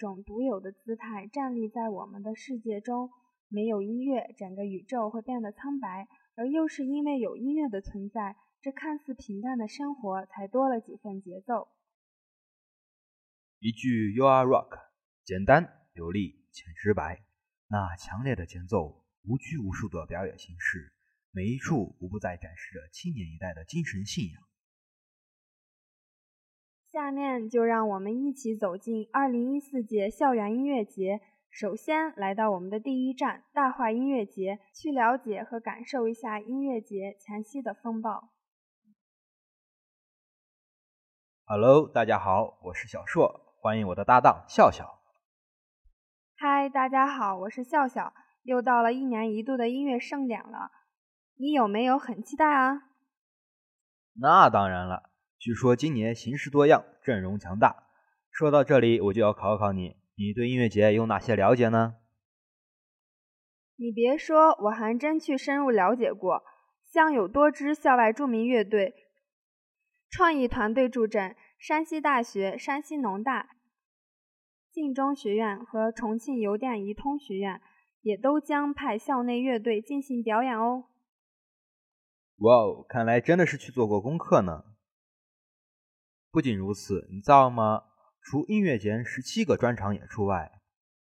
种独有的姿态站立在我们的世界中。没有音乐，整个宇宙会变得苍白；而又是因为有音乐的存在，这看似平淡的生活才多了几分节奏。一句 “You are rock”，简单有力且直白。那强烈的前奏，无拘无束的表演形式，每一处无不在展示着青年一代的精神信仰。下面就让我们一起走进2014届校园音乐节。首先来到我们的第一站——大话音乐节，去了解和感受一下音乐节前夕的风暴。Hello，大家好，我是小硕，欢迎我的搭档笑笑。嗨，大家好，我是笑笑。又到了一年一度的音乐盛典了，你有没有很期待啊？那当然了。据说今年形式多样，阵容强大。说到这里，我就要考考你，你对音乐节有哪些了解呢？你别说，我还真去深入了解过。像有多支校外著名乐队、创意团队助阵，山西大学、山西农大、晋中学院和重庆邮电仪通学院也都将派校内乐队进行表演哦。哇哦，看来真的是去做过功课呢。不仅如此，你知道吗？除音乐节十七个专场演出外，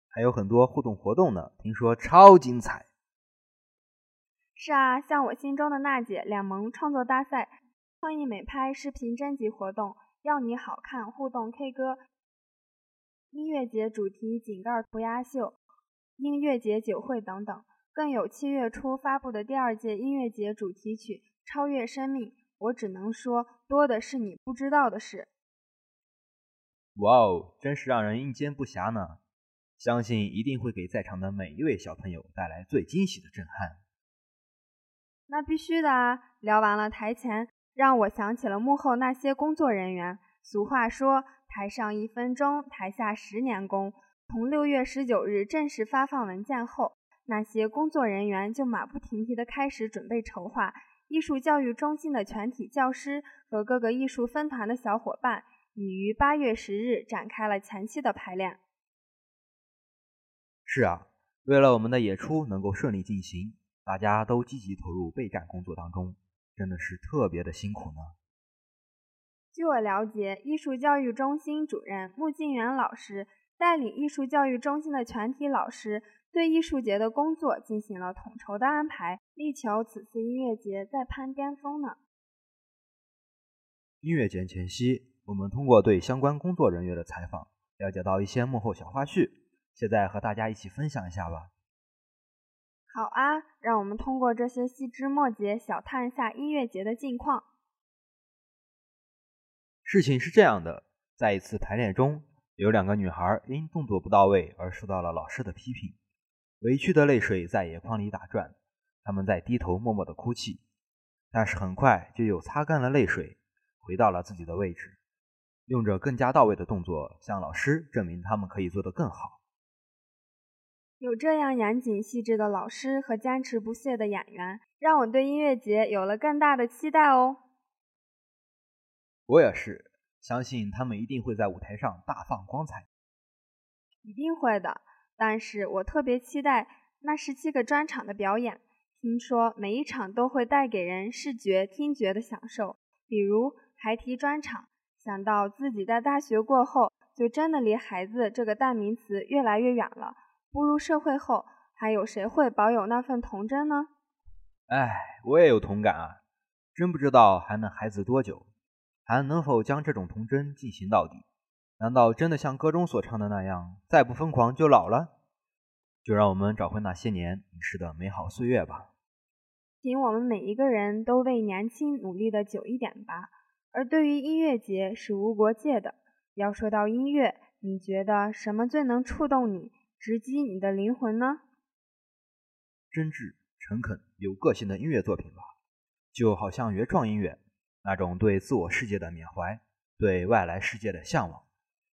还有很多互动活动呢，听说超精彩。是啊，像我心中的娜姐两萌创作大赛、创意美拍视频征集活动、要你好看互动 K 歌、音乐节主题井盖涂鸦秀、音乐节酒会等等，更有七月初发布的第二届音乐节主题曲《超越生命》。我只能说，多的是你不知道的事。哇哦，真是让人应接不暇呢！相信一定会给在场的每一位小朋友带来最惊喜的震撼。那必须的啊！聊完了台前，让我想起了幕后那些工作人员。俗话说：“台上一分钟，台下十年功。”从六月十九日正式发放文件后，那些工作人员就马不停蹄地开始准备筹划。艺术教育中心的全体教师和各个艺术分团的小伙伴，已于八月十日展开了前期的排练。是啊，为了我们的演出能够顺利进行，大家都积极投入备战工作当中，真的是特别的辛苦呢。据我了解，艺术教育中心主任穆静元老师带领艺术教育中心的全体老师。对艺术节的工作进行了统筹的安排，力求此次音乐节再攀巅峰呢。音乐节前夕，我们通过对相关工作人员的采访，了解到一些幕后小花絮，现在和大家一起分享一下吧。好啊，让我们通过这些细枝末节，小探一下音乐节的近况。事情是这样的，在一次排练中，有两个女孩因动作不到位而受到了老师的批评。委屈的泪水在眼眶里打转，他们在低头默默的哭泣，但是很快就又擦干了泪水，回到了自己的位置，用着更加到位的动作向老师证明他们可以做得更好。有这样严谨细致的老师和坚持不懈的演员，让我对音乐节有了更大的期待哦。我也是，相信他们一定会在舞台上大放光彩。一定会的。但是我特别期待那十七个专场的表演，听说每一场都会带给人视觉、听觉的享受。比如孩提专场，想到自己在大学过后，就真的离“孩子”这个代名词越来越远了。步入社会后，还有谁会保有那份童真呢？哎，我也有同感啊！真不知道还能孩子多久，还能否将这种童真进行到底？难道真的像歌中所唱的那样，再不疯狂就老了？就让我们找回那些年遗失的美好岁月吧。请我们每一个人都为年轻努力的久一点吧。而对于音乐节是无国界的。要说到音乐，你觉得什么最能触动你，直击你的灵魂呢？真挚、诚恳、有个性的音乐作品吧，就好像原创音乐那种对自我世界的缅怀，对外来世界的向往。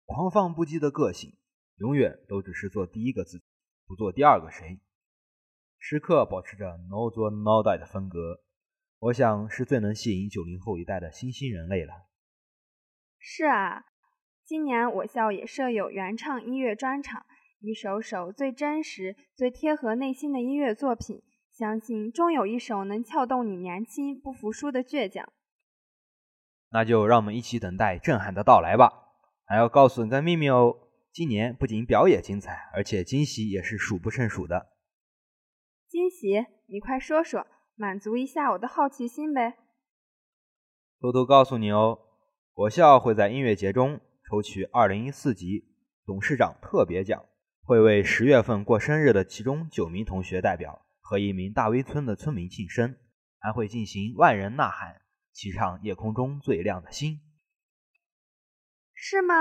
狂放不羁的个性，永远都只是做第一个自己，不做第二个谁。时刻保持着 no 做 no die 的风格，我想是最能吸引九零后一代的新兴人类了。是啊，今年我校也设有原唱音乐专场，一首首最真实、最贴合内心的音乐作品，相信终有一首能撬动你年轻不服输的倔强。那就让我们一起等待震撼的到来吧！还要告诉你个秘密哦，今年不仅表演精彩，而且惊喜也是数不胜数的。惊喜？你快说说，满足一下我的好奇心呗！偷偷告诉你哦，我校会在音乐节中抽取2014级董事长特别奖，会为十月份过生日的其中九名同学代表和一名大威村的村民庆生，还会进行万人呐喊。骑上夜空中最亮的星，是吗？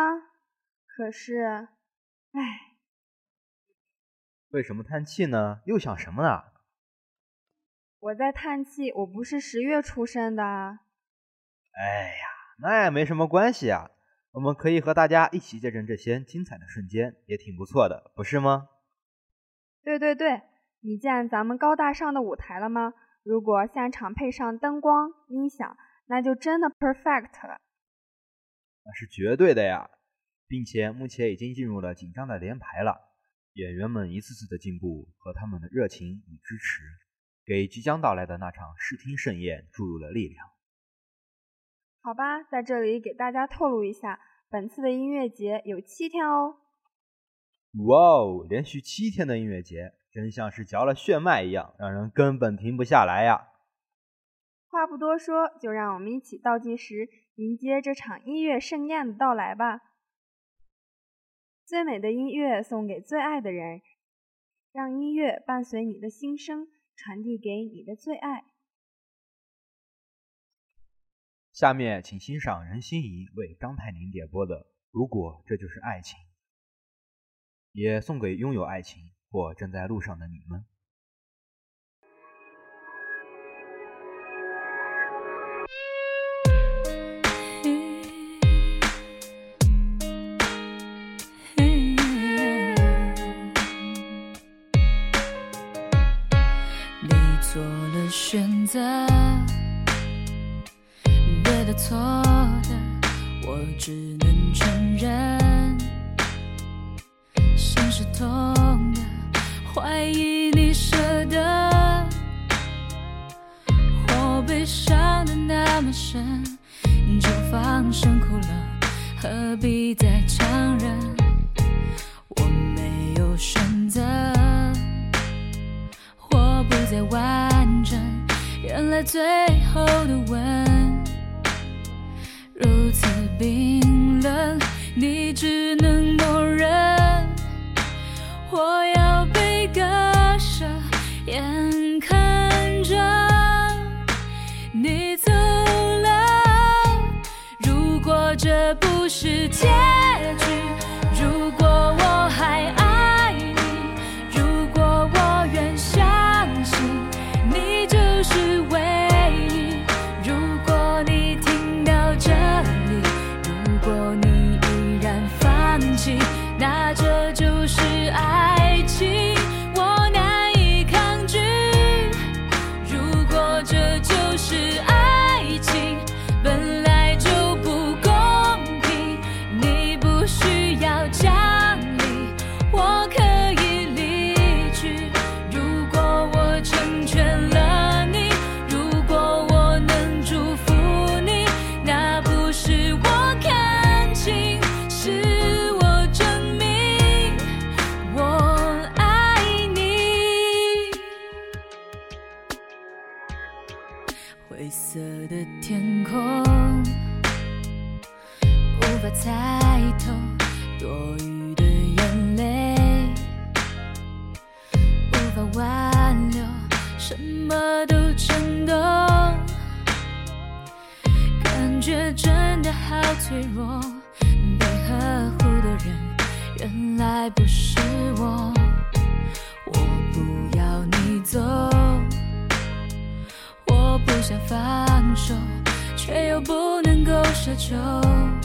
可是，唉，为什么叹气呢？又想什么呢？我在叹气，我不是十月出生的。哎呀，那也没什么关系啊，我们可以和大家一起见证这些精彩的瞬间，也挺不错的，不是吗？对对对，你见咱们高大上的舞台了吗？如果现场配上灯光、音响。那就真的 perfect 了，那是绝对的呀，并且目前已经进入了紧张的连排了。演员们一次次的进步和他们的热情与支持，给即将到来的那场视听盛宴注入了力量。好吧，在这里给大家透露一下，本次的音乐节有七天哦。哇哦，连续七天的音乐节，真像是嚼了血脉一样，让人根本停不下来呀。话不多说，就让我们一起倒计时，迎接这场音乐盛宴的到来吧。最美的音乐送给最爱的人，让音乐伴随你的心声，传递给你的最爱。下面请欣赏任心怡为张泰宁点播的《如果这就是爱情》，也送给拥有爱情或正在路上的你们。择对的错的，我只能承认。心是痛的，怀疑你舍得。我被伤的那么深，就放声哭了，何必再强忍？我没有选择，我不再挽。原来最后的吻。奢求。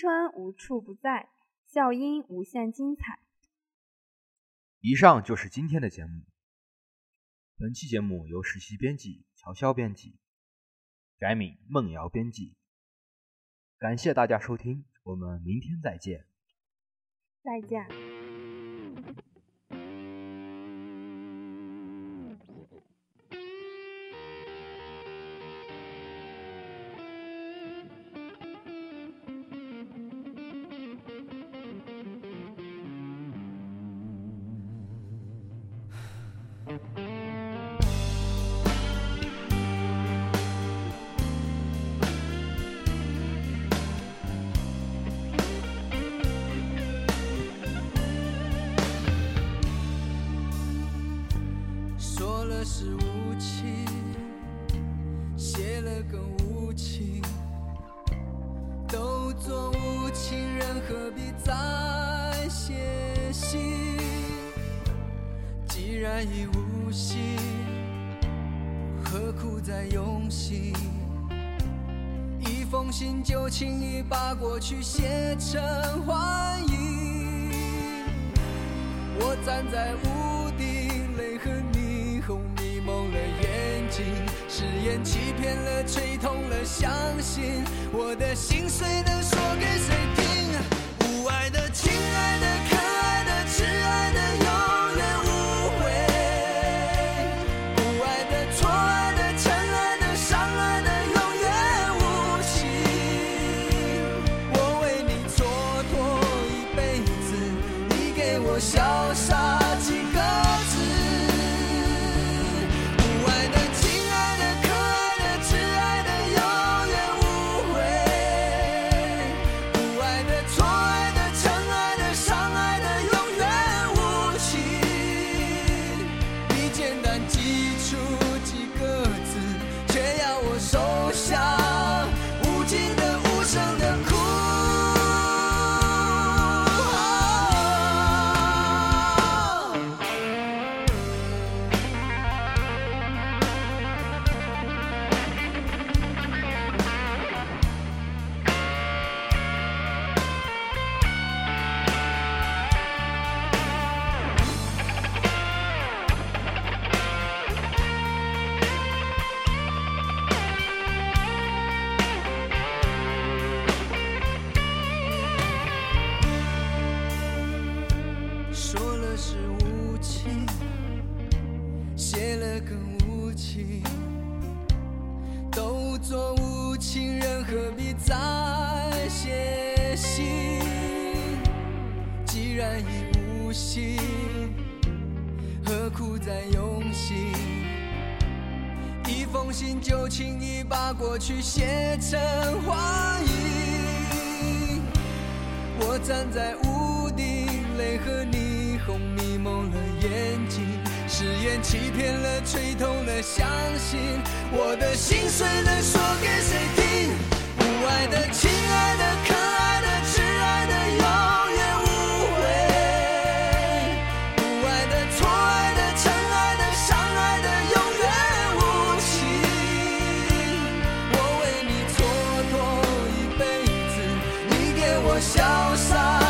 春无处不在，笑音无限精彩。以上就是今天的节目。本期节目由实习编辑乔潇编辑，改名梦瑶编辑。感谢大家收听，我们明天再见。再见。何必再写信？既然已无心，何苦再用心？一封信就轻易把过去写成幻影。我站在屋顶，泪和霓虹迷蒙了眼睛，誓言欺骗了，吹痛了，相信我的心碎能说给谁听？的。把过去写成幻影。我站在屋顶，泪和霓虹迷蒙了眼睛，誓言欺骗了，吹痛了，相信我的心碎了说给谁听？不爱的、亲爱的、可爱的、潇洒。